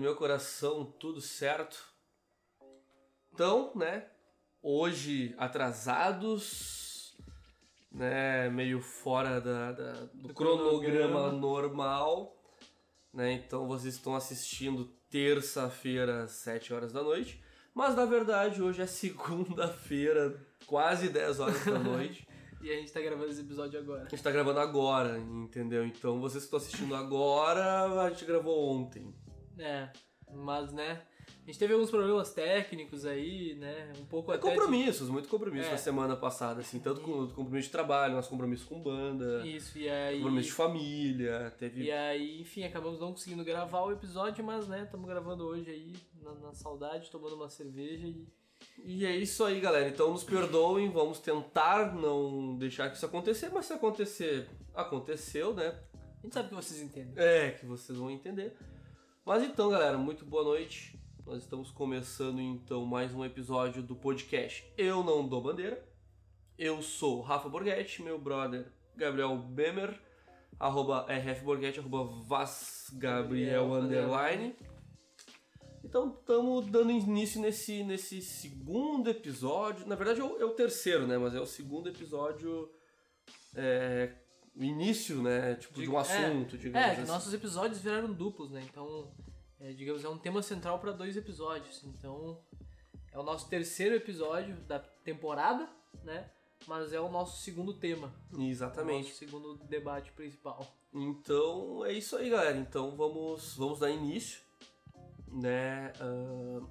meu coração, tudo certo. Então, né? Hoje atrasados, né? Meio fora da, da- do, Do cronograma, cronograma. normal, né? Então vocês estão assistindo terça-feira às 7 horas da noite. Mas na verdade hoje é segunda-feira, quase 10 horas da noite. E a gente tá gravando esse episódio agora. A gente tá gravando agora, entendeu? Então vocês que estão assistindo agora, a gente gravou ontem. É, mas né, a gente teve alguns problemas técnicos aí, né? Um pouco É até. de- compromissos, muito compromisso É. na semana passada, assim, tanto com compromisso de trabalho, nosso compromisso com banda, Isso, e aí. compromisso de família, teve. E aí, enfim, acabamos não conseguindo gravar o episódio, mas né, estamos gravando hoje aí, na, na saudade, tomando uma cerveja e. E é isso aí, galera. Então nos perdoem, vamos tentar não deixar que isso acontecer, mas se acontecer, aconteceu, né? A gente sabe que vocês entendem. É, que vocês vão entender. Mas então, galera, muito boa noite. Nós estamos começando então mais um episódio do podcast Eu Não Dou Bandeira. Eu sou Rafa Borghetti, meu brother Gabriel Bemer, arroba rfborghetti, arroba vasgabriel, underline. Então estamos dando início nesse, nesse segundo episódio. Na verdade é o, é o terceiro, né? Mas é o segundo episódio. É, o início, né? Tipo, de um Diga- é, assunto, digamos É, assim. nossos episódios viraram duplos, né? Então, é, digamos, é um tema central para dois episódios. Então, é o nosso terceiro episódio da temporada, né? Mas é o nosso segundo tema. O Exatamente. nosso segundo debate principal. Então é isso aí, galera. Então vamos, vamos dar início, né? Ahn,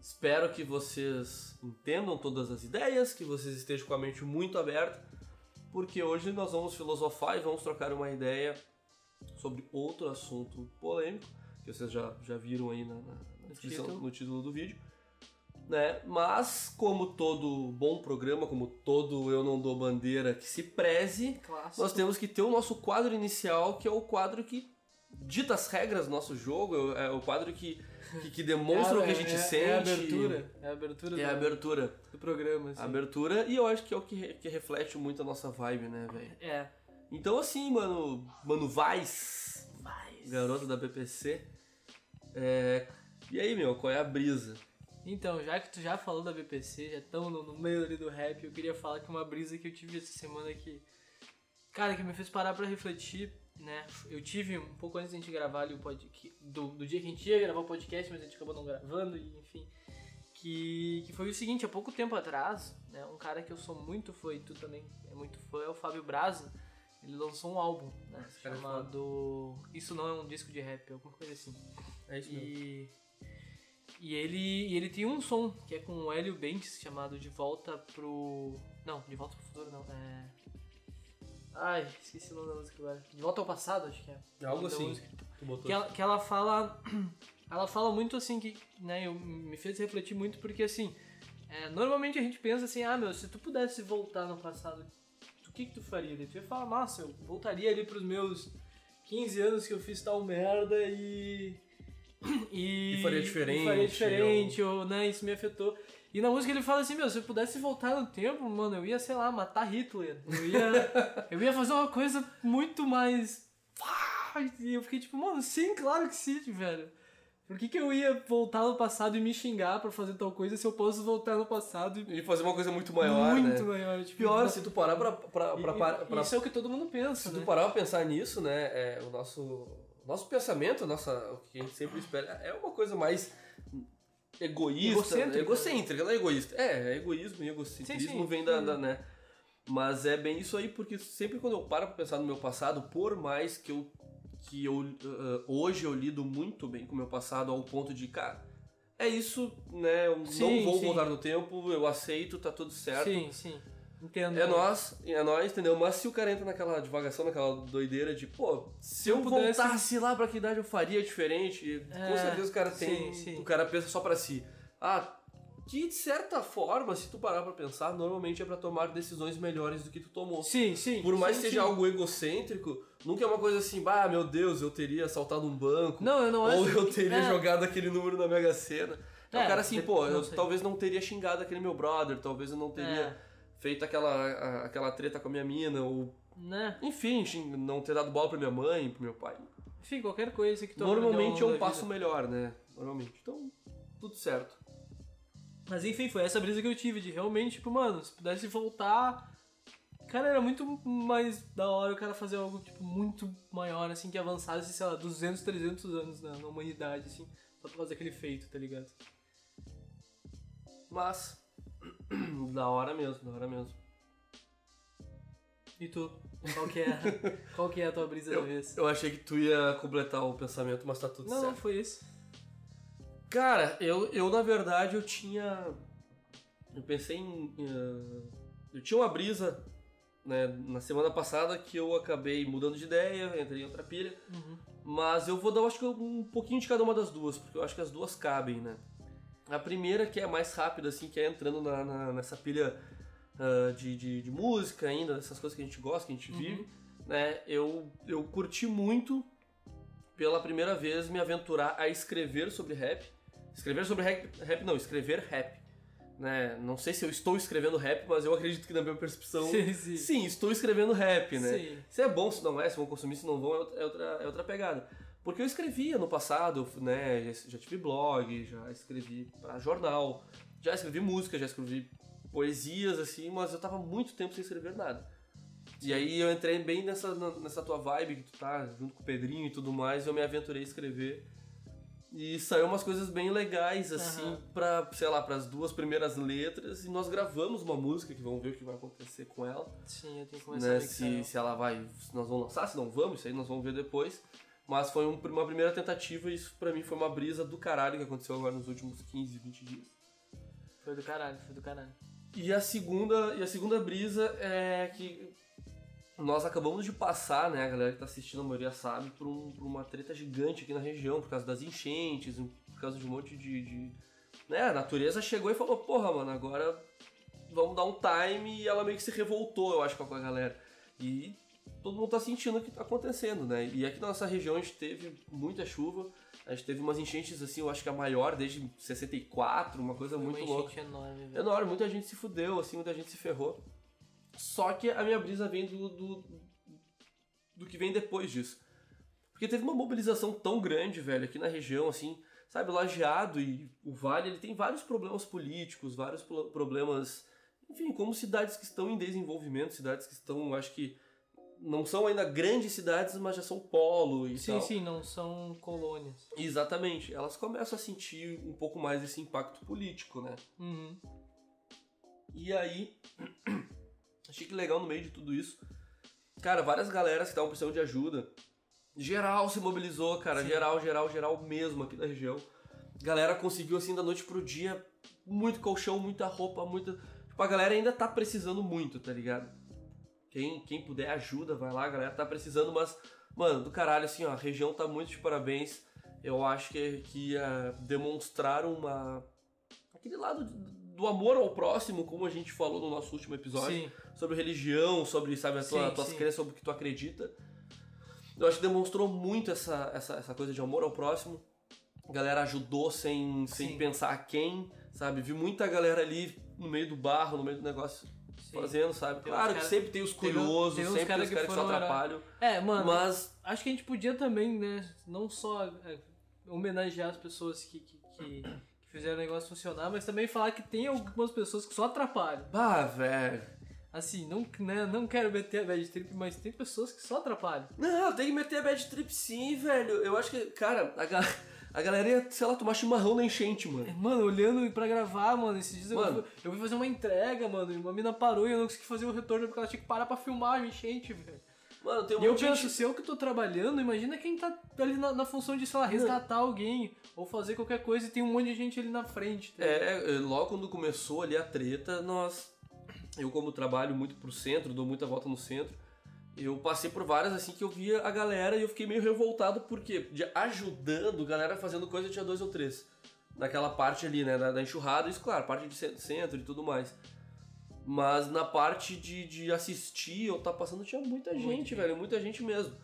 espero que vocês entendam todas as ideias, que vocês estejam com a mente muito aberta, porque hoje nós vamos filosofar e vamos trocar uma ideia sobre outro assunto polêmico, que vocês já, já viram aí na, na- na descrição, título. no título do vídeo. Né? Mas, como todo bom programa, como todo Eu Não Dou Bandeira que se preze, Clássico. nós temos que ter o nosso quadro inicial, que é o quadro que dita as regras do nosso jogo, é o quadro que, que, que demonstra o que a gente é, sente. É a abertura. É a abertura É a do, abertura. do programa, assim. A abertura, e eu acho que é o que, que reflete muito a nossa vibe, né, velho? É. Então, assim, mano, mano, Vaz, Vai. garoto da BPC, é... e aí, meu, qual é a brisa? Então, já que tu já falou da BPC, já estamos no, no meio ali do rap, eu queria falar que uma brisa que eu tive essa semana que. Cara, que me fez parar pra refletir, né? Eu tive um pouco antes da gente gravar ali o podcast. Do, do dia que a gente ia gravar o podcast, mas a gente acabou não gravando, e enfim. Que, que foi o seguinte, há pouco tempo atrás, né? Um cara que eu sou muito fã e tu também é muito fã, é o Fábio Braza. Ele lançou um álbum, né? É chamado. Isso não é um disco de rap, alguma coisa assim. É isso mesmo. E, e ele, e ele tem um som que é com o Hélio Bentes chamado De Volta pro. Não, De Volta pro Futuro não. É. Ai, esqueci o nome da música agora. De Volta ao Passado, acho que é. É algo da assim. Que ela, que ela fala. Ela fala muito assim que. Né, eu, me fez refletir muito porque assim. é, normalmente a gente pensa assim, ah meu, se tu pudesse voltar no passado, o que, que tu faria? Daí tu ia falar, nossa, eu voltaria ali pros meus 15 anos que eu fiz tal merda e. E, E faria diferente, e faria diferente, ou... né, isso me afetou. E na música ele fala assim, meu, se eu pudesse voltar no tempo, mano, eu ia, sei lá, matar Hitler. Eu ia, eu ia fazer uma coisa muito mais. E eu fiquei tipo, mano, sim, claro que sim, velho. Por que, que eu ia voltar no passado e me xingar pra fazer tal coisa se eu posso voltar no passado e E fazer uma coisa muito maior, muito né? maior? Tipo, Pior, se tu parar pra, pra, e- pra, pra, e- pra- Isso é o que todo mundo pensa, Se né? tu parar pra pensar nisso, né, é, o nosso, nosso pensamento, nossa, o que a gente sempre espera, é uma coisa mais egoísta, Egocêntrica. né? egocêntrica, não é egoísta. É, é egoísmo e egocentrismo Sim, sim, vem da, da, né, mas é bem isso aí, porque sempre quando eu paro pra pensar no meu passado, por mais que eu, que eu uh, hoje eu lido muito bem com o meu passado ao ponto de, cara, é isso, né, eu Sim, não vou voltar no tempo, eu aceito, tá tudo certo. Sim, sim. Entendo. É nós, é nós, entendeu? Mas se o cara entra naquela divagação, naquela doideira de, pô, se eu, eu pudesse- voltasse lá pra que idade eu faria diferente, e com É, certeza o cara tem. sim, sim. O cara pensa só pra si. Ah, que de certa forma, se tu parar pra pensar, normalmente é pra tomar decisões melhores do que tu tomou. Sim, sim. Por mais sim, que seja sim. algo egocêntrico, nunca é uma coisa assim, bah, meu Deus, eu teria assaltado um banco. Não, eu não Ou acho- eu teria é. jogado aquele número na Mega Sena. É, É, o cara assim, pô, eu talvez não teria xingado aquele meu brother, talvez eu não teria É. feito aquela, aquela treta com a minha mina, ou Né? enfim, não ter dado bola pra minha mãe, pro meu pai. Enfim, qualquer coisa que tu Normalmente é um passo vida. melhor, né? Normalmente. Então, tudo certo. Mas enfim, foi essa brisa que eu tive de realmente, tipo, mano, se pudesse voltar. Cara, era muito mais da hora o cara fazer algo, tipo, muito maior, assim, que avançasse, sei lá, 200, 300 anos na, na humanidade, assim, só pra fazer aquele feito, tá ligado? Mas, da hora mesmo, da hora mesmo. E tu? Qual que é, qual que é a tua brisa da vez? Eu achei que tu ia completar o pensamento, mas tá tudo Não, não, certo. foi isso. Cara, eu, eu na verdade eu tinha. Eu pensei em. eh, eu tinha uma brisa né, na semana passada que eu acabei mudando de ideia, entrei em outra pilha. Uhum. Mas eu vou dar, eu acho que um pouquinho de cada uma das duas, porque eu acho que as duas cabem, né? A primeira, que é a mais rápida, assim, que é entrando na, na- nessa pilha ah, de, de, de música ainda, dessas coisas que a gente gosta, que a gente vive, né? Eu, eu curti muito, pela primeira vez, me aventurar a escrever sobre rap. Escrever sobre rap, rap não, escrever rap. Né? Não sei se eu estou escrevendo rap, mas eu acredito que na minha percepção... Sim, sim. Sim, estou escrevendo rap, né? Sim. Se é bom, se não é, se vão consumir, se não vão, é outra- é outra, é outra pegada. Porque eu escrevia no passado, né? Já, já tive blog, já escrevi pra jornal, já escrevi música, já escrevi poesias, assim, mas eu tava muito tempo sem escrever nada. E aí eu entrei bem nessa, nessa tua vibe que tu tá, junto com o Pedrinho e tudo mais, eu me aventurei a escrever. E saiu umas coisas bem legais, assim, Aham. pra, sei lá, pras duas primeiras letras. E nós gravamos uma música que vamos ver o que vai acontecer com ela Sim, eu tenho que começar né, a se, se ela vai, se nós vamos lançar, se não vamos, isso aí nós vamos ver depois. Mas foi um- uma primeira tentativa e isso pra mim foi uma brisa do caralho que aconteceu agora nos últimos 15, 20 dias. Foi do caralho, foi do caralho. E a segunda, e a segunda brisa é que nós acabamos de passar, né, a galera que tá assistindo a maioria sabe, por, um- por uma treta gigante aqui na região, por causa das enchentes, por causa de um monte de, de- Né, a natureza chegou e falou, porra, mano, agora vamos dar um time e ela meio que se revoltou, eu acho, com a galera. E todo mundo tá sentindo o que tá acontecendo, né? E aqui na nossa região a gente teve muita chuva, a gente teve umas enchentes assim, eu acho que a maior desde 64, uma coisa Foi muito uma louca. enorme, velho. Enorme, muita gente se fudeu, assim, muita gente se ferrou. Só que a minha brisa vem do, do, do que vem depois disso. Porque teve uma mobilização tão grande, velho, aqui na região, assim, sabe, Lajeado e o Vale, ele tem vários problemas políticos, vários pro- problemas, enfim, como cidades que estão em desenvolvimento, cidades que estão, acho que, não são ainda grandes cidades, mas já são polo e Sim, tal. sim, não são colônias. Exatamente, elas começam a sentir um pouco mais esse impacto político, né? Uhum. E aí, achei que legal no meio de tudo isso. Cara, várias galeras que estavam precisando de ajuda. Geral se mobilizou, cara. Sim. Geral, geral, geral mesmo aqui da região. Galera conseguiu, assim, da noite pro dia, muito colchão, muita roupa, muita. Tipo, a galera ainda tá precisando muito, tá ligado? Quem, quem puder ajuda, vai lá, a galera tá precisando, mas, mano, do caralho, assim, ó, a região tá muito de parabéns. Eu acho que, que uh, demonstraram uma. aquele lado do amor ao próximo, como a gente falou no nosso último episódio Sim, sobre religião, sobre, sabe, a tua, tuas crenças, sobre o que tu acredita. Eu acho que demonstrou muito essa, essa, essa coisa de amor ao próximo. A galera ajudou sem, sem Sim. pensar a quem, sabe? Vi muita galera ali no meio do barro, no meio do negócio, sim. fazendo, sabe? Tem claro que cara- sempre tem os tem curiosos, tem uns sempre cara tem os que caras que só foram orar. atrapalham. É, mano, Mas, acho que a gente podia também, né, não só é, homenagear as pessoas que, que, que, que fizeram o negócio funcionar, mas também falar que tem algumas pessoas que só atrapalham. ah, velho. Assim, não, né, não quero meter a bad trip, mas tem pessoas que só atrapalham. Não, tem que meter a bad trip sim, velho. Eu acho que, cara, a, ga- a galera ia, sei lá, tomar chimarrão na enchente, mano. Mano, olhando pra gravar, mano, esses dias eu Mano. fui- eu fui fazer uma entrega, mano, e uma mina parou e eu não consegui fazer o retorno porque ela tinha que parar pra filmar a enchente, velho. Mano, tem um E eu penso, gente- se eu que tô trabalhando, imagina quem tá ali na, na função de, sei lá, resgatar alguém ou fazer qualquer coisa e tem um monte de gente ali na frente. tá? É, é, logo quando começou ali a treta, nós. Eu, como trabalho muito pro centro, dou muita volta no centro, eu passei por várias assim que eu via a galera e eu fiquei meio revoltado, porque de ajudando, galera fazendo coisa tinha dois ou três. Naquela parte ali, né, da, da enxurrada, isso, claro, parte de cen- centro e tudo mais. Mas na parte de, de assistir ou tá passando, tinha muita gente, gente. velho, muita gente mesmo.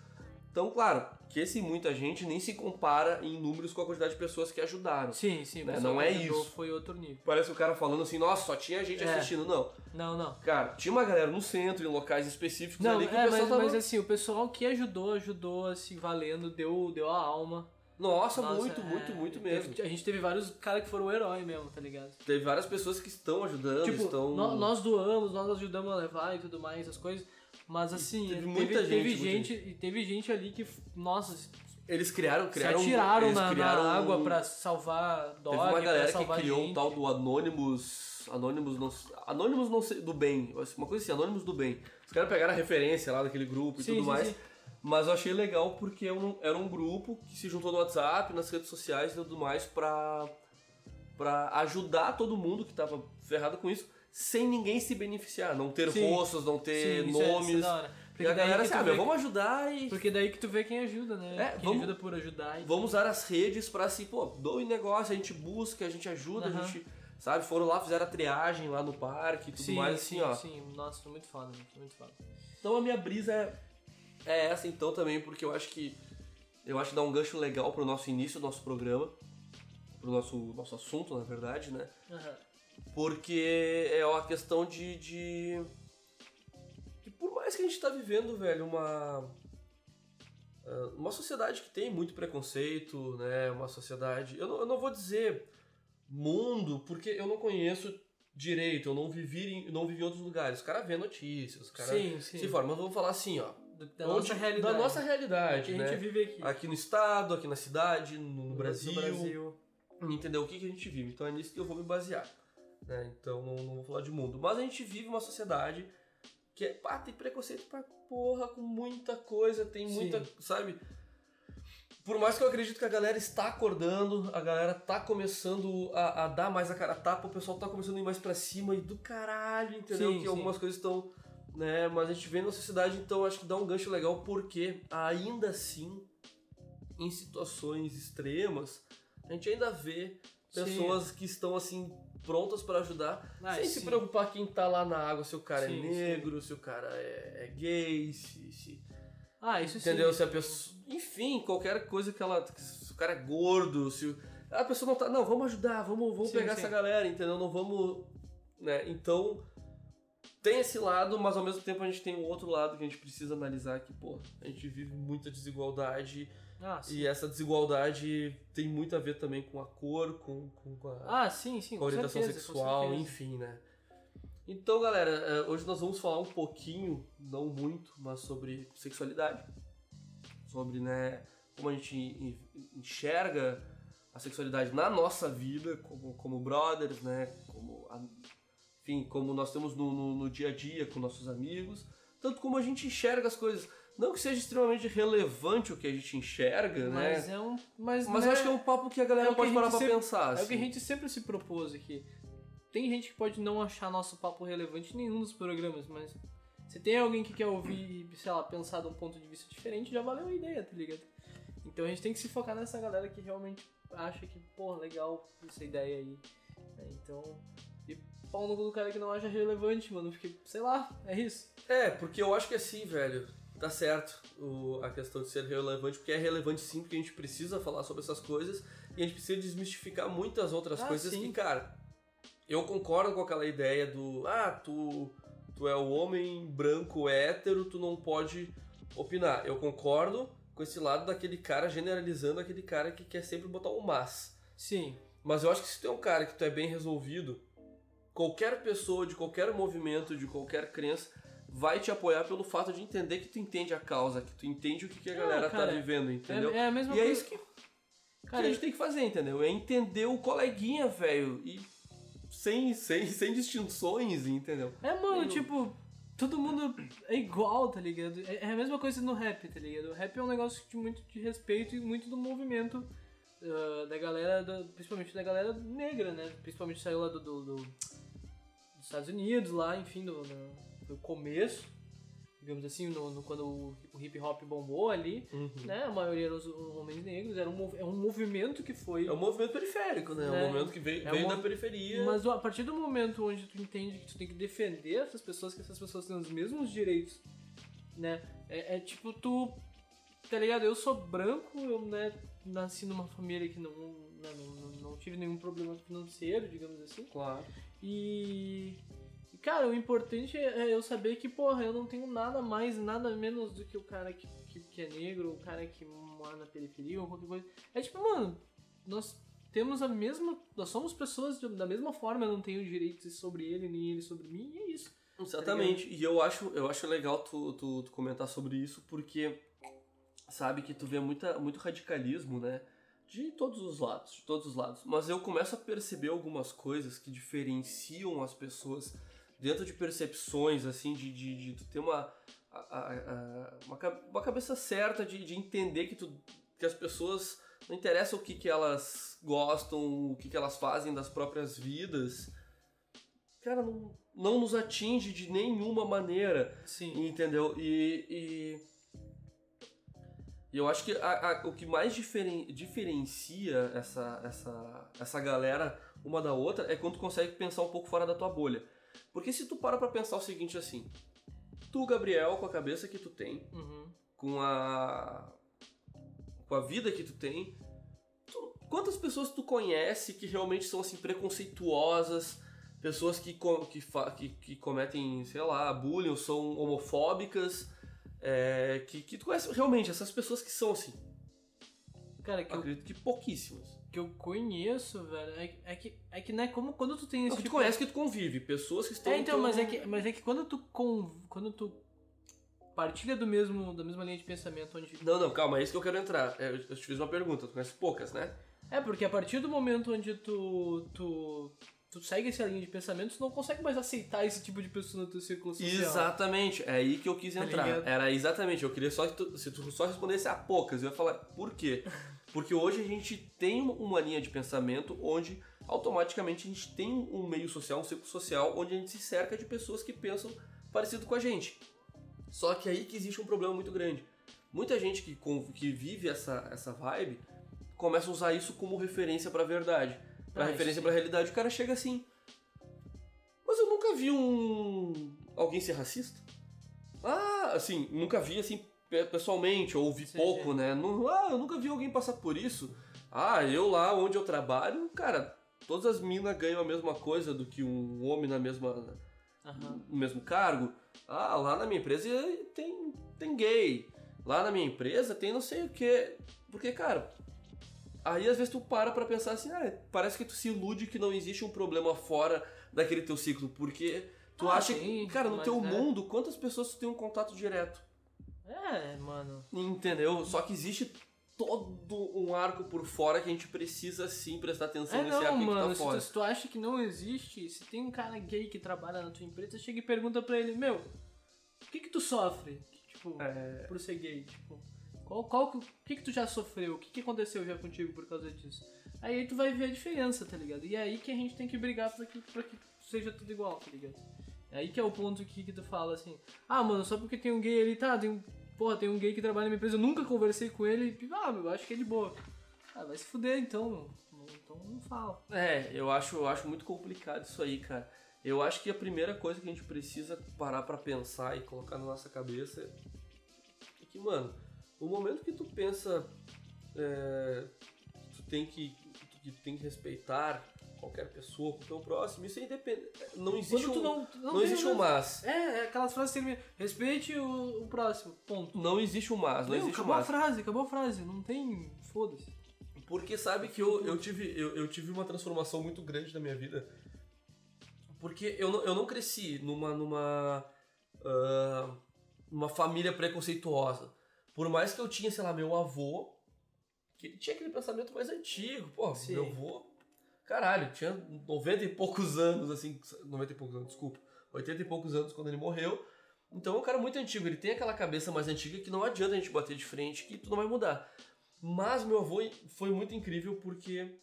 Então, claro, que esse muita gente nem se compara em números com a quantidade de pessoas que ajudaram. Sim, sim. Né, não é isso. Foi outro nível. Parece o cara falando assim, nossa, só tinha gente É. assistindo. Não. Não, não. Cara, tinha uma galera no centro, em locais específicos Não, ali que é, o pessoal mas, tava... mas assim, o pessoal que ajudou, ajudou, assim, valendo, deu, deu a alma. Nossa, Nossa, muito, é, muito, muito teve- mesmo. a gente teve vários caras que foram herói mesmo, tá ligado? Teve várias pessoas que estão ajudando, tipo, estão... nó- nós doamos, nós ajudamos a levar e tudo mais, essas coisas. Mas assim, Teve teve, muita teve gente, muita gente, e teve gente ali que, nossa, Eles criaram, criaram... se atiraram eles na, na criaram água um- pra salvar dog, Teve uma galera que criou gente. um tal do Anonymous. Anonymous não. Anonymous não sei, do bem. Uma coisa assim, Anonymous do bem. Os caras pegaram a referência lá daquele grupo e Sim, tudo sim, mais. sim. Mas eu achei legal porque era um, grupo que se juntou no WhatsApp, nas redes sociais e tudo mais pra, pra ajudar todo mundo que tava ferrado com isso, sem ninguém se beneficiar. Não ter Sim. rostos, não ter Sim, isso é- isso é nomes. e Porque a galera sabe, vê- vamos ajudar e Porque daí que tu vê quem ajuda, né? É, quem vamos- ajuda por ajudar. E... vamos usar as redes pra assim, pô, doe negócio, a gente busca, a gente ajuda, a Aham. gente, sabe, foram lá, fizeram a triagem lá no parque e tudo sim, mais, sim, assim, ó. sim. Nossa, foi muito foda, foi muito foda. Então a minha brisa é, é essa então também, porque eu acho que eu acho que dá um gancho legal pro nosso início do nosso programa, pro nosso, nosso assunto, na verdade, né? Aham. Porque é uma questão de, de. por mais que a gente tá vivendo, velho, uma. ah, Uma sociedade que tem muito preconceito, né? Uma sociedade. Eu não, eu não vou dizer mundo, porque eu não conheço direito, eu não vivi em, não vivi em outros lugares. Os caras vê notícias, os caras Sim, sim. se informam. Mas vamos falar assim, ó. Da nossa realidade. Da nossa realidade, que a né? gente vive aqui. Aqui no estado, aqui na cidade, no, Brasil, No Brasil. entendeu o que, que a gente vive. Então é nisso que eu vou me basear. né? Então não, não vou falar de mundo. Mas a gente vive uma sociedade que é, pá, tem preconceito pra porra, com muita coisa, tem Sim. muita, sabe? Por mais que eu acredito que a galera está acordando, a galera tá começando a, a dar mais a cara a tapa, o pessoal tá começando a ir mais pra cima e do caralho, entendeu? Sim, que sim. algumas coisas estão, né? Mas a gente vê na sociedade, então acho que dá um gancho legal, porque ainda assim, em situações extremas, a gente ainda vê Sim. pessoas que estão assim prontas para ajudar, Ah, sem se sim. preocupar quem tá lá na água, se o cara Sim, é negro, se o cara é, é gay, se, se- Ah, isso sim. entendeu? Se a pessoa, enfim, qualquer coisa que ela, se o cara é gordo, se a pessoa não tá, não, vamos ajudar, vamos, vamos Sim, pegar sim. essa galera, entendeu? Não vamos, né? Então tem esse lado, mas ao mesmo tempo a gente tem o outro lado que a gente precisa analisar que, pô, a gente vive muita desigualdade Ah, sim. e essa desigualdade tem muito a ver também com a cor, com, com a, Ah, sim, sim. com a orientação certeza, sexual, enfim, né? Então, galera, eh, hoje nós vamos falar um pouquinho, não muito, mas sobre sexualidade. Sobre, né, como a gente en- enxerga a sexualidade na nossa vida, como, como brothers, né? Como, enfim, como nós temos no, no, no dia a dia com nossos amigos. Tanto como a gente enxerga as coisas. Não que seja extremamente relevante o que a gente enxerga, Mas né? é um. Mas, Mas né, eu acho que é um papo que a galera é pode a parar pra sempre- pensar. É o que a assim. gente sempre se propôs aqui. Tem gente que pode não achar nosso papo relevante em nenhum dos programas, mas se tem alguém que quer ouvir e, sei lá, pensar de um ponto de vista diferente, já valeu a ideia, tá ligado? Então a gente tem que se focar nessa galera que realmente acha que, porra, legal essa ideia aí. né? Então. E pau no cu do cara que não acha relevante, mano, porque, sei lá, é isso. É, porque eu acho que assim, velho, tá certo o- a questão de ser relevante, porque é relevante sim, porque a gente precisa falar sobre essas coisas e a gente precisa desmistificar muitas outras Ah, coisas sim. que, cara, eu concordo com aquela ideia do, ah, tu, tu é o homem branco hétero, tu não pode opinar. Eu concordo com esse lado daquele cara generalizando aquele cara que quer sempre botar um mas. Sim. Mas eu acho que se tu é um cara que tu é bem resolvido, qualquer pessoa de qualquer movimento, de qualquer crença, vai te apoiar pelo fato de entender que tu entende a causa, que tu entende o que, que a galera cara, tá vivendo, entendeu? É, é a mesma e é coisa. isso que, que Cara, a gente tem que fazer, entendeu? É entender o coleguinha, velho, e sem, sem, sem distinções, entendeu? É, mano, Tem- tipo, todo mundo é igual, tá ligado? É é a mesma coisa no rap, tá ligado? O rap é um negócio de muito de respeito e muito do movimento ah, da galera, da- principalmente da galera negra, né? Principalmente saiu lá do, do- do- dos Estados Unidos, lá, enfim, do, do começo, digamos assim, no, no- quando o, o hip hop bombou ali, né? A maioria eram os homens negros, era um, é um movimento que foi... É um movimento periférico, né? É um Né? movimento que veio, É veio da periferia. Mas a partir do momento onde tu entende que tu tem que defender essas pessoas, que essas pessoas têm os mesmos direitos, né? É, é tipo tu tá ligado? Eu sou branco, eu né, nasci numa família que não, né, não, não, não tive nenhum problema financeiro, digamos assim. Claro. E. Cara, o importante é eu saber que, porra, eu não tenho nada mais, nada menos do que o cara que, que, que é negro, o cara que mora na periferia ou qualquer coisa. É tipo, mano, nós temos a mesma. Nós somos pessoas de- da mesma forma, eu não tenho direitos sobre ele, nem ele sobre mim, e é isso. Exatamente. E eu acho, eu acho legal tu, tu, tu comentar sobre isso, porque sabe que tu vê muita, muito radicalismo, né? De todos os lados, de todos os lados. Mas eu começo a perceber algumas coisas que diferenciam as pessoas dentro de percepções, assim, de, de, de tu ter uma, a- a- a- uma, ca- uma cabeça certa de, de entender que, tu, que as pessoas não interessa o que, que elas gostam, o que, que elas fazem das próprias vidas. Cara, não, não nos atinge de nenhuma maneira. Sim. Entendeu? E, e, e eu acho que a- a- o que mais diferen- diferencia essa, essa, essa galera uma da outra é quando tu consegue pensar um pouco fora da tua bolha. Porque se tu para pra pensar o seguinte assim, tu, Gabriel, com a cabeça que tu tem, Uhum. com a com a vida que tu tem, tu- quantas pessoas tu conhece que realmente são assim preconceituosas, pessoas que, que, que, que cometem, sei lá, bullying ou são homofóbicas, é, que, que tu conhece realmente essas pessoas que são assim, Cara, que eu, acredito que pouquíssimas. que eu conheço, velho, é, que- é que, é que, né, como quando tu tem Não, esse que tu tipo conhece que tu convive, pessoas que estão É, então, mas é que, mas é que quando tu con, quando tu partilha do mesmo da mesma linha de pensamento onde Não, não, calma, é isso que eu quero entrar. É, Eu eu te fiz uma pergunta, tu conhece poucas, né? É, porque a partir do momento onde tu tu tu segue essa linha de pensamento, tu não consegue mais aceitar esse tipo de pessoa no teu círculo social. Exatamente, é aí que eu quis Tá entrar. ligado? Era exatamente, eu queria só que tu, se tu só respondesse a poucas, eu ia falar por quê? Porque hoje a gente tem uma linha de pensamento onde automaticamente a gente tem um meio social, um círculo social, onde a gente se cerca de pessoas que pensam parecido com a gente. Só que aí que existe um problema muito grande. Muita gente que, que vive essa, essa vibe começa a usar isso como referência pra verdade. Pra Ah, referência sim. pra realidade. O cara chega assim. Mas eu nunca vi um. alguém ser racista. Ah, assim, nunca vi assim pe- pessoalmente, ou ouvi Sim, pouco, sim. né? Não, ah, eu nunca vi alguém passar por isso. Ah, eu lá onde eu trabalho, cara, todas as minas ganham a mesma coisa do que um homem na mesma Aham. no mesmo cargo. Ah, lá na minha empresa tem, tem gay. Lá na minha empresa tem não sei o que. Porque, cara, aí às vezes tu para pra pensar assim, ah, parece que tu se ilude que não existe um problema fora daquele teu ciclo. Porque tu Ah, acha que, sim, cara, no teu né? mundo, quantas pessoas tu tem um contato direto? É, mano. Entendeu? Só que existe todo um arco por fora que a gente precisa sim prestar atenção É nesse não, arco mano, que se tá fora. tu, se tu acha que não existe, se tem um cara gay que trabalha na tua empresa, chega e pergunta pra ele, meu, o que que tu sofre? Tipo, É. por ser gay, tipo, qual, qual, que- que que tu já sofreu? O que que aconteceu já contigo por causa disso? Aí tu vai ver a diferença, tá ligado? E é aí que a gente tem que brigar pra que, pra que seja tudo igual, tá ligado? É aí que é o ponto que, que tu fala assim, ah, mano, só porque tem um gay ali, tá, tem porra, tem um gay que trabalha na minha empresa, eu nunca conversei com ele, e, ah, meu, eu acho que é de boa. Ah, vai se fuder então, meu. então não fala. É, eu acho, eu acho muito complicado isso aí, cara. Eu acho que a primeira coisa que a gente precisa parar pra pensar e colocar na nossa cabeça é que, mano, o momento que tu pensa é, que tu tem que, que tu tem que respeitar qualquer pessoa, o teu próximo, isso é independente. Não existe um, não, não, tem existe um mas. É, é aquelas frases que terminam. Respeite o, o próximo. Ponto. Não existe um mas, não Meu, existe um acabou a mas. frase, acabou a frase. Não tem. Foda-se. Porque sabe que eu, eu, tive, eu, eu tive uma transformação muito grande na minha vida. Porque eu não, eu não cresci numa, numa, ah, numa família preconceituosa. Por mais que eu tinha, sei lá, meu avô, que ele tinha aquele pensamento mais antigo. Pô, Sim. meu avô, caralho, tinha 90 e poucos anos, assim, 90 e poucos anos, desculpa, 80 e poucos anos quando ele morreu. Então é um cara muito antigo, ele tem aquela cabeça mais antiga que não adianta a gente bater de frente, que tu não vai mudar. Mas meu avô foi muito incrível porque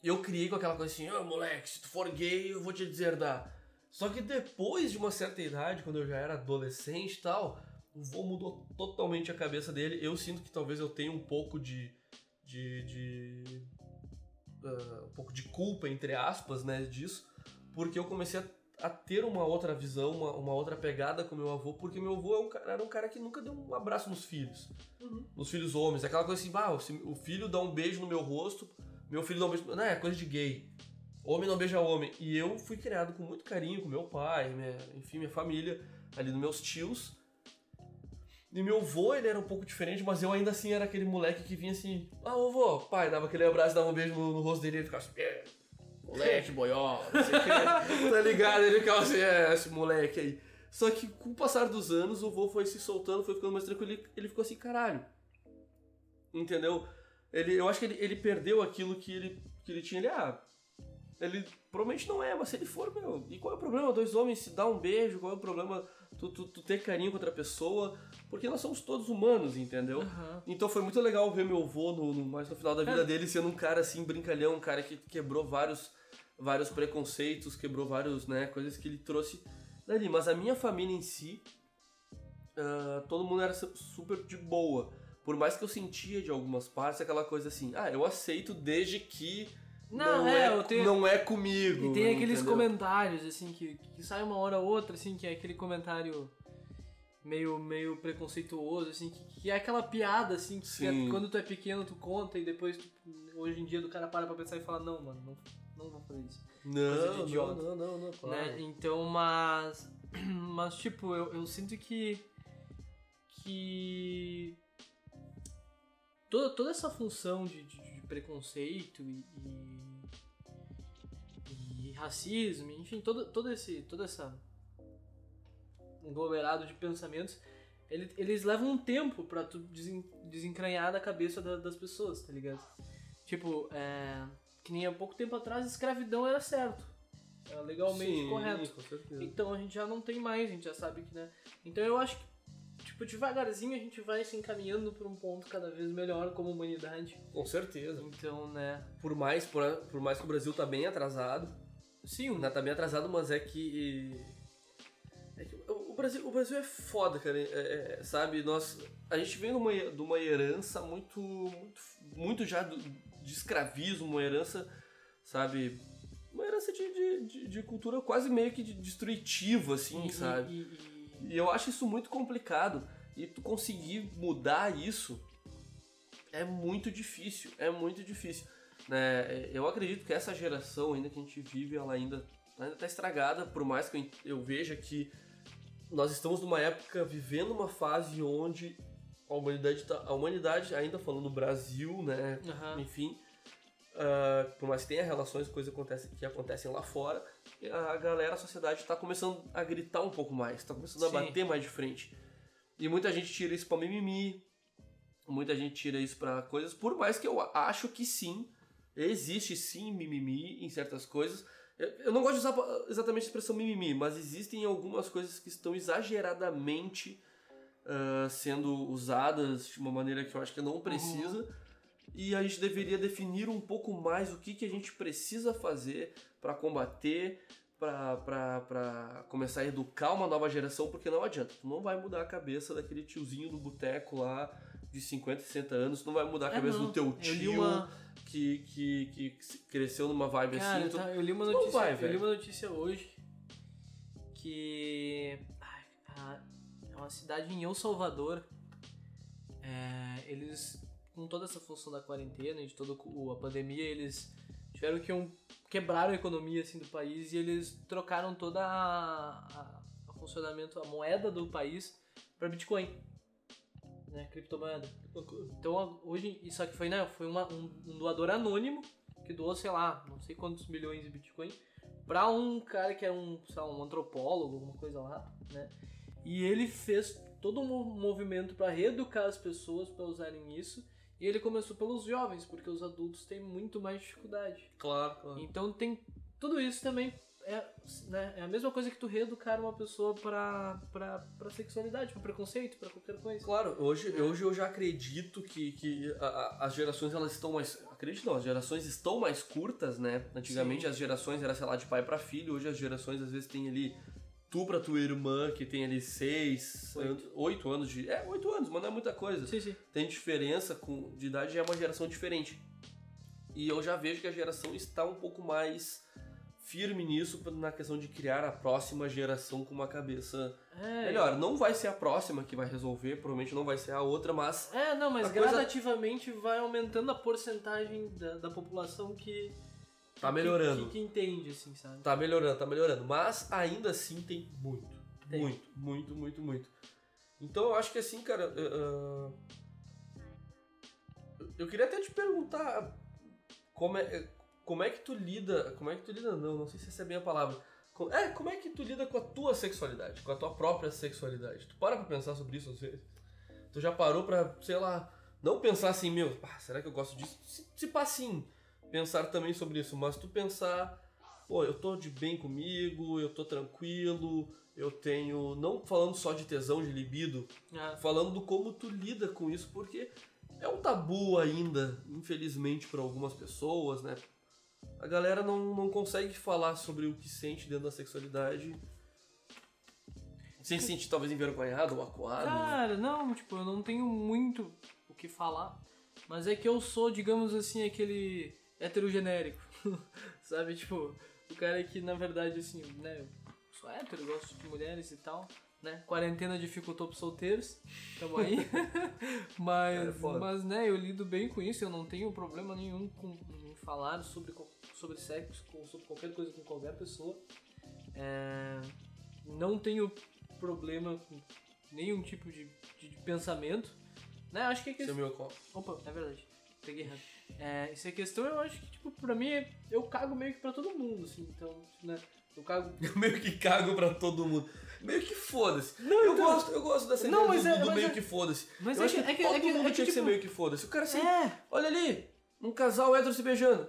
eu criei com aquela coisa assim, ah, moleque, se tu for gay, eu vou te deserdar. Só que depois de uma certa idade, quando eu já era adolescente e tal, o vô mudou totalmente a cabeça dele. Eu sinto que talvez eu tenha um pouco de. de. de ah, um pouco de culpa, entre aspas, né, disso, porque eu comecei a, a ter uma outra visão, uma, uma outra pegada com meu avô, porque meu avô é um cara- era um cara que nunca deu um abraço nos filhos. Uhum. Nos filhos homens. Aquela coisa assim, ah, o filho dá um beijo no meu rosto, meu filho dá um beijo. Não, é coisa de gay. Homem não beija homem. E eu fui criado com muito carinho com meu pai, minha- enfim, minha família, ali dos meus tios. E meu avô, ele era um pouco diferente, mas eu ainda assim era aquele moleque que vinha assim, ah, ô vô, pai, dava aquele abraço, dava um beijo no, no rosto dele e ele ficava assim, "É, moleque, boiola, não sei o que, tá ligado? Ele ficava assim, é, esse moleque aí. Só que com o passar dos anos, o vô foi se soltando, foi ficando mais tranquilo, ele, ele ficou assim, caralho. Entendeu? Ele, eu acho que ele, ele perdeu aquilo que ele, que ele tinha. Ele, ah, ele provavelmente não é, mas se ele for, meu, e qual é o problema? Dois homens se dar um beijo, qual é o problema tu, tu, tu ter carinho com outra pessoa? Porque nós somos todos humanos, entendeu? Aham. Então foi muito legal ver meu avô no, no- mais no final da vida Cara. dele sendo um cara assim, brincalhão, um cara que quebrou vários, vários preconceitos, quebrou vários, né, coisas que ele trouxe dali. Mas a minha família em si, ah, todo mundo era su- super de boa. Por mais que eu sentia de algumas partes aquela coisa assim, ah, eu aceito desde que Não, não, é, é, tenho- não é comigo. E tem aqueles entendeu? comentários, assim, que, que sai uma hora ou outra, assim, que é aquele comentário meio, meio preconceituoso, assim, que, que é aquela piada, assim, que Sim. é- quando tu é pequeno tu conta e depois, tu- hoje em dia, do cara para pra pensar e fala, não, mano, não, não vou fazer isso. Não, não, não, não, não, claro. Né? Então, mas. Mas, tipo, eu, eu sinto que. Que. Toda, toda essa função de- de preconceito e, e, e racismo, enfim, todo, todo esse. Toda essa. aglomerado de pensamentos. ele- Eles levam um tempo pra tu desen- desencranhar da cabeça da- das pessoas, tá ligado? Tipo, é, que nem há pouco tempo atrás escravidão era certo. Era legalmente Sim, correto. Então a gente já não tem mais, a gente já sabe que, né? Então eu acho que, tipo, devagarzinho a gente vai se encaminhando pra um ponto cada vez melhor como humanidade. Com certeza. Então, né? Por mais, por, por mais que o Brasil tá bem atrasado, Sim, ainda tá bem atrasado, mas é que. é que o, Brasil, o Brasil é foda, cara. é- é- sabe, nós. A gente vem de uma, de uma herança muito. muito, muito já do- de escravismo, uma herança, sabe? Uma herança de, de, de- de cultura quase meio que de destrutiva, assim, e, sabe? E, e- eu acho isso muito complicado. E tu conseguir mudar isso é muito difícil. É muito difícil. Né? Eu acredito que essa geração ainda que a gente vive, ela ainda, ainda tá estragada, por mais que eu, veja que nós estamos numa época vivendo uma fase onde a humanidade, tá, a humanidade ainda falando do Brasil, né? Aham. Enfim, ah, por mais que tenha relações, coisas acontecem, que acontecem lá fora, a galera, a sociedade está começando a gritar um pouco mais, está começando a Sim. bater mais de frente. E muita gente tira isso pra mimimi, muita gente tira isso pra coisas, por mais que eu acho que sim, existe sim mimimi em certas coisas. Eu- não gosto de usar exatamente a expressão mimimi, mas existem algumas coisas que estão exageradamente ah, sendo usadas de uma maneira que eu acho que não precisa. E a gente deveria definir um pouco mais o que, que a gente precisa fazer para combater, para começar a educar uma nova geração, porque não adianta. Tu não vai mudar a cabeça daquele tiozinho do boteco lá de 50, 60 anos, tu não vai mudar a É, cabeça do teu tio uma- que, que, que cresceu numa vibe Cara, assim. tu- tá, eu li uma não notícia, vai, eu li uma notícia hoje que é uma cidade em El Salvador. é, eles com toda essa função da quarentena e de toda a pandemia, eles tiveram que um, quebraram a economia assim do país e eles trocaram toda a, a, a funcionamento, a moeda do país para Bitcoin, né, criptomoeda. Então hoje, isso aqui foi, né, foi uma- um, um doador anônimo que doou, sei lá, não sei quantos milhões de Bitcoin pra um cara que é um, sei lá, um antropólogo, alguma coisa lá, né? E ele fez todo um mo- movimento pra reeducar as pessoas pra usarem isso. E ele começou pelos jovens, porque os adultos têm muito mais dificuldade. Claro, claro. Então tem tudo isso também é, né, é a mesma coisa que tu reeducar uma pessoa pra, pra, pra sexualidade, pra preconceito, pra qualquer coisa. Claro, hoje, hoje eu já acredito que, que a- a- as gerações elas estão mais. Acredito não, as gerações estão mais curtas, né? Antigamente Sim. as gerações era, sei lá, de pai pra filho, hoje as gerações às vezes tem ali tu pra tua irmã, que tem ali seis, Oito. anos- oito anos de. É, oito anos, mas não é muita coisa. Sim, sim. Tem diferença com, de idade, é uma geração diferente. E eu já vejo que a geração está um pouco mais firme nisso na questão de criar a próxima geração com uma cabeça É, melhor. Não vai ser a próxima que vai resolver, provavelmente não vai ser a outra, mas É, não, mas A coisa- gradativamente vai aumentando a porcentagem da, da população que. Tá melhorando. Que, que entende, assim, sabe? tá melhorando, tá melhorando. Mas ainda assim tem muito. Tem. Muito, muito, muito, muito. Então eu acho que assim, cara. uh, eu queria até te perguntar como é, como é que tu lida. Como é que tu lida? Não, não sei se essa é bem a palavra. É, como é que tu lida com a tua sexualidade, com a tua própria sexualidade? Tu para pra pensar sobre isso às vezes? Tu já parou pra, sei lá, não pensar assim, meu, ah, será que eu gosto disso? Se, se pá, sim, pensar também sobre isso, mas tu pensar, pô, eu tô de bem comigo, eu tô tranquilo, eu tenho, não falando só de tesão, de libido, É. falando do como tu lida com isso, porque é um tabu ainda, infelizmente, para algumas pessoas, né? A galera não, não consegue falar sobre o que sente dentro da sexualidade sem se sentir talvez envergonhado ou acuado. Cara, não, tipo, eu não tenho muito o que falar. Mas é que eu sou, digamos assim, aquele heterogenérico. Sabe, tipo, o cara que na verdade, assim, né, sou hétero, gosto de mulheres e tal. Né? Quarentena dificultou pros solteiros, tamo aí. É mas, foda. mas, né, eu lido bem com isso, eu não tenho problema nenhum com, em falar sobre, sobre sexo, com, sobre qualquer coisa com qualquer pessoa. É, não tenho problema com nenhum tipo de, de, de pensamento. Né? Acho que é Esse é questão. o meu copo. Opa, é verdade. Peguei errado. É, isso é questão, eu acho que, tipo, pra mim, eu cago meio que pra todo mundo, assim. Então, né? Eu cago. Eu meio que cago pra todo mundo. Meio que foda-se. Não, eu, então- gosto, eu gosto dessa Não, ideia mas do, é- do meio é- que foda-se. Mas eu é acho que- que, é que- todo é mundo é que, tinha que ser tipo- meio que foda-se. O cara assim, É! olha ali, um casal hétero se beijando.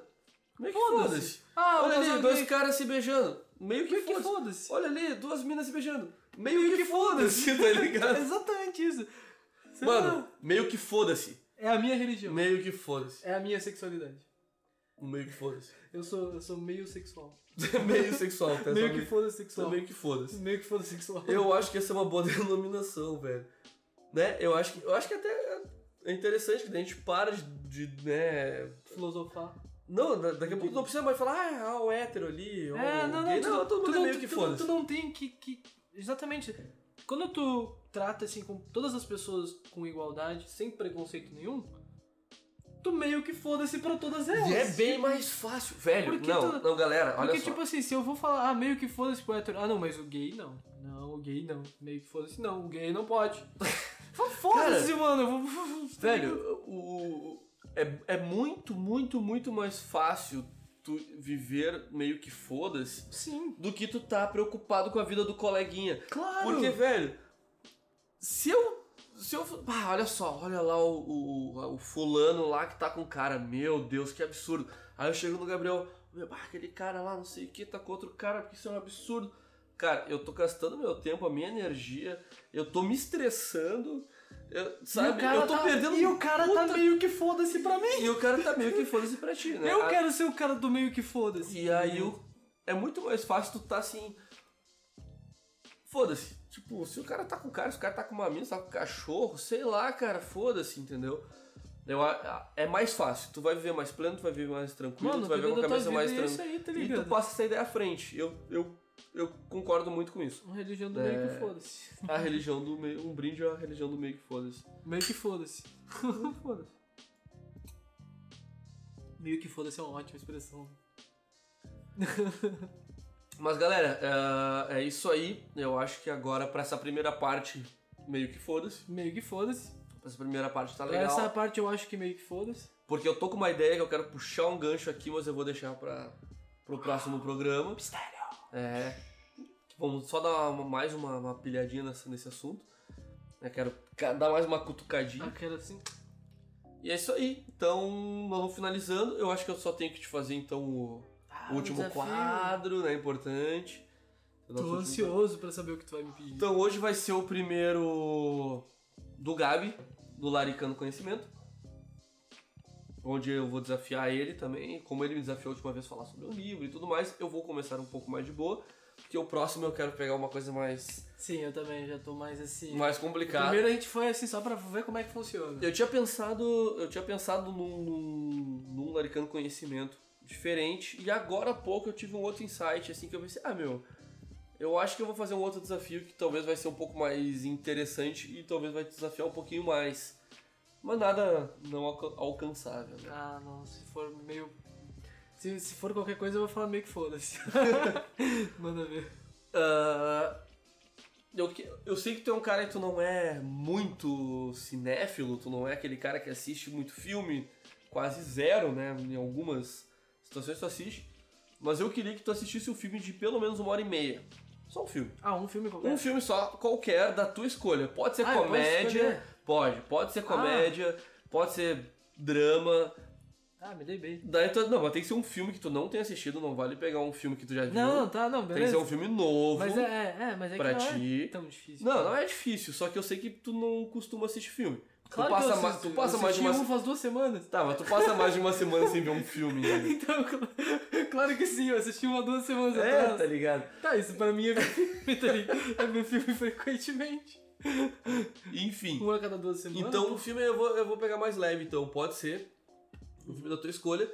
Meio que Foda-se. foda-se. Ah, olha ali, dois caras se beijando. Meio que Meio que foda-se. foda-se. Olha ali, duas minas se beijando. Meio, que, foda-se, tá ligado? Exatamente isso. Mano, meio que foda-se. É a minha religião. Meio que foda-se. É a minha sexualidade. Meio que foda-se. Eu sou, eu sou meio sexual. meio sexual, tá? meio que foda sexual. Meio que foda-se. Meio que foda sexual. Eu acho que essa é uma boa denominação, velho. Né? Eu acho que, eu acho que até é interessante que a gente para de, de, né... Filosofar. Não, da- daqui a pouco não precisa mais falar, ah, ah, o hétero ali, ó, É, o não, gay. não, não, tu, todo tu mundo é não, meio tu, que tu, foda-se. tu não tem que, que. Exatamente. Quando tu trata assim com todas as pessoas com igualdade, sem preconceito nenhum, tu meio que foda-se pra todas elas. E é bem mais fácil, velho. Porque Não, tu- não, galera, olha Porque, só. tipo assim, se eu vou falar, ah, meio que foda-se pro hétero. Ah, não, mas o gay não. Não, o gay não. Meio que foda-se, não. O gay não pode. Foda-se, mano. Velho, o, o- é, é muito, muito, muito mais fácil tu viver meio que foda-se Sim. do que tu tá preocupado com a vida do coleguinha. Claro. Porque, velho, se eu. Se eu. Ah, olha só, olha lá o, o, o fulano lá que tá com o cara. Meu Deus, que absurdo. Aí eu chego no Gabriel, meu, ah, aquele cara lá, não sei o que, tá com outro cara, porque isso é um absurdo. Cara, eu tô gastando meu tempo, a minha energia, eu tô me estressando, eu- sabe? Eu tô tá- perdendo. E o cara tá puta- meio que foda-se pra mim. E o cara tá meio que foda-se pra ti, né? Eu A- quero ser o cara do meio que foda-se. E aí o- é muito mais fácil tu tá assim. Foda-se. Tipo, se o cara tá com o cara, se o cara tá com uma mina, se tá com um cachorro, sei lá, cara, foda-se, entendeu? Eu, a- a- é mais fácil, tu vai viver mais pleno, tu vai viver mais tranquilo, Mano, tu vai viver com a cabeça mais é tranquila. tá e tu passa essa ideia à frente. Eu, eu, eu concordo muito com isso. Uma religião do É. meio que foda-se. A religião do meio. Um brinde à religião do meio que foda-se. Meio que foda-se. foda-se. Meio que foda-se é uma ótima expressão. Mas galera, é, é isso aí. Eu acho que agora, pra essa primeira parte, meio que foda-se. Meio que foda-se. Essa primeira parte tá legal. essa parte eu acho que meio que foda-se. Porque eu tô com uma ideia que eu quero puxar um gancho aqui, mas eu vou deixar pra, pro próximo programa. Mistério. É. Vamos só dar uma- mais uma, uma pilhadinha nessa, nesse assunto. Eu quero dar mais uma cutucadinha. Aquela assim. E é isso aí. Então, nós vamos finalizando. Eu acho que eu só tenho que te fazer então o, Ah, o último desafio. quadro, né? Importante. Tô último ansioso pra saber o que tu vai me pedir. Então hoje vai ser o primeiro do Gabi, do Laricano Conhecimento. Onde eu vou desafiar ele também. Como ele me desafiou a última vez falar sobre um livro e tudo mais, eu vou começar um pouco mais de boa. Porque o próximo eu quero pegar uma coisa mais, Sim, eu também já tô mais assim. mais complicada. Primeiro a gente foi assim só pra ver como é que funciona. Eu tinha pensado. Eu tinha pensado num, num, num Laricano Conhecimento diferente. E agora há pouco eu tive um outro insight, assim, que eu pensei, ah, meu, eu acho que eu vou fazer um outro desafio que talvez vai ser um pouco mais interessante e talvez vai desafiar um pouquinho mais. Mas nada não alca- alcançável, né? Ah, não, se for meio. Se, se for qualquer coisa, eu vou falar meio que foda-se. Manda ver. Ah, eu, eu sei que tu é um cara que tu não é muito cinéfilo, tu não é aquele cara que assiste muito filme, quase zero, né? Em algumas situações tu assiste. Mas eu queria que tu assistisse um filme de pelo menos uma hora e meia. Só um filme. Ah, um filme qualquer. Um filme só, qualquer, da tua escolha. Pode ser Ah, comédia, pode. Pode ser comédia, pode ser drama. Ah, me dei bem. Daí tu, não, mas tem que ser um filme que tu não tenha assistido, não vale pegar um filme que tu já viu. Não, não, tá, não, tem que beleza. ser um filme novo. Mas é, é, é, mas é pra que não ti. é tão difícil. Não, não é difícil, só que eu sei que tu não costuma assistir filme. Claro tu passa, que eu ma- assisto. tu passa mais de uma um faz duas semanas. Tá, mas tu passa mais de uma semana sem ver um filme. né? Então, cl- claro que sim, eu assisti uma duas semanas É, atrás. tá ligado? Tá, isso pra mim é ver filme, tá ligado? É ver filme frequentemente. Enfim. Um a cada duas semanas. Então o filme eu vou, eu vou pegar mais leve, então pode ser um filme da tua escolha.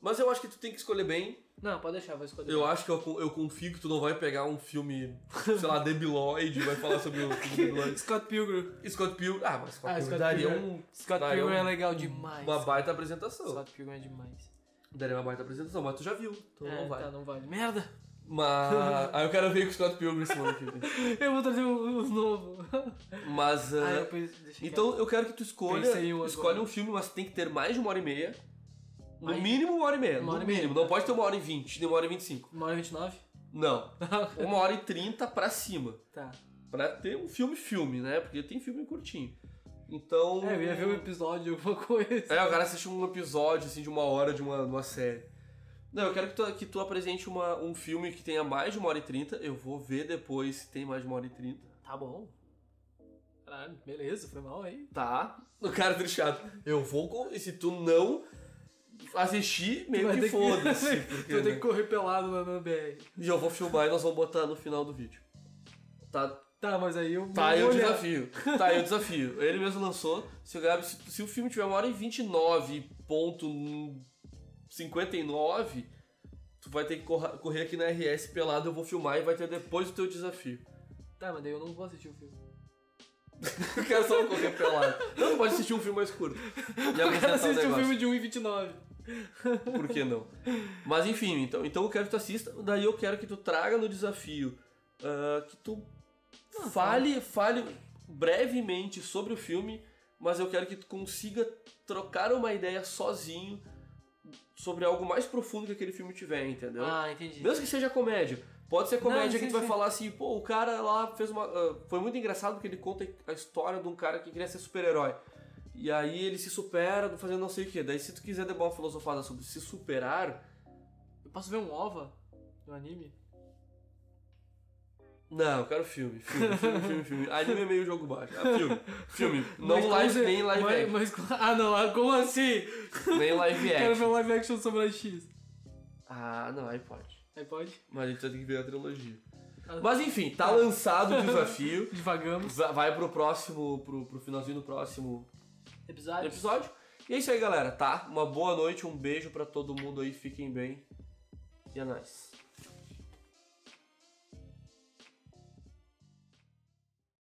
Mas eu acho que tu tem que escolher bem. Não, pode deixar, vou escolher. Eu acho que eu, eu confio que tu não vai pegar um filme, sei lá, Debiloid, vai falar sobre o filme Debiloid. Scott Pilgrim. Scott Pilgrim. Ah, mas Scott Ah, Pilgrim Scott daria Pilgrim. um, Scott daria Pilgrim é um- legal demais. uma baita apresentação. Scott Pilgrim é demais. Daria uma baita apresentação, mas tu já viu, então é, não vai. tá, não vale. Merda! Mas. Aí eu quero ver com o Scott Pilgrim semana que vem. Eu vou trazer os novos. Mas. Ah, ah, eu pensei, então eu quero que tu escolha. Um agora. um filme, mas tem que ter mais de uma hora e meia. No mínimo uma hora e meia. Uma no hora e meia, mínimo. tá. Não pode ter uma hora e vinte, nem uma hora e vinte e cinco. Uma hora e 29? Não. Uma hora e trinta pra cima. Tá. Pra ter um filme-filme, né? Porque tem filme curtinho. Então. É, eu ia ver um episódio, alguma coisa. É, o cara assiste um episódio assim de uma hora de uma, de uma série. Não, eu quero que tu, que tu apresente uma, um filme que tenha mais de uma hora e trinta. Eu vou ver depois se tem mais de uma hora e trinta. Tá bom. Caralho, beleza, foi mal aí. Tá. O cara trichado. Eu vou. E se tu não assistir, meio que foda-se. Tu porque, vai ter né? que correr pelado na BR. E eu vou filmar e nós vamos botar no final do vídeo. Tá, Tá, mas aí eu tá aí o desafio. Tá aí o desafio. Ele mesmo lançou. Se o, Gabi, se, se o filme tiver uma hora e 29.59, tu vai ter que correr aqui na RS pelado, eu vou filmar e vai ter depois o teu desafio. Tá, mas daí eu não vou assistir o filme. Eu quero só correr pelado. Não, tu pode assistir um filme mais curto. E Eu quero apresentar o assistir um negócio. filme de 1,29. Por que não? Mas enfim, então, então eu quero que tu assista, daí eu quero que tu traga no desafio ah, que tu fale, fale brevemente sobre o filme, mas eu quero que tu consiga trocar uma ideia sozinho sobre algo mais profundo que aquele filme tiver, entendeu? Ah, entendi. Mesmo que seja comédia. Pode ser comédia Não, que sim, tu vai sim. falar assim, pô, o cara lá fez uma. ah, foi muito engraçado porque ele conta a história de um cara que queria ser super-herói. E aí ele se supera fazendo não sei o que. Daí se tu quiser dar uma filosofada sobre se superar. Eu posso ver um OVA no anime? Não, eu quero filme. Filme, filme, filme, filme. Anime é meio jogo baixo. Ah, filme. Filme. Não Mas live, nem live mas, action. mas- Ah, não, ah, como assim? Nem live Quero ver action. um live action sobre a X. Ah, não, aí pode. Aí pode? Mas a gente vai ter que ver a trilogia. Ah, Mas enfim, tá lançado o desafio. Divagamos. Va- Vai pro próximo, pro, pro finalzinho do próximo Episódio. episódio. E é isso aí, galera, tá? Uma boa noite, um beijo pra todo mundo aí, fiquem bem. E é nóis.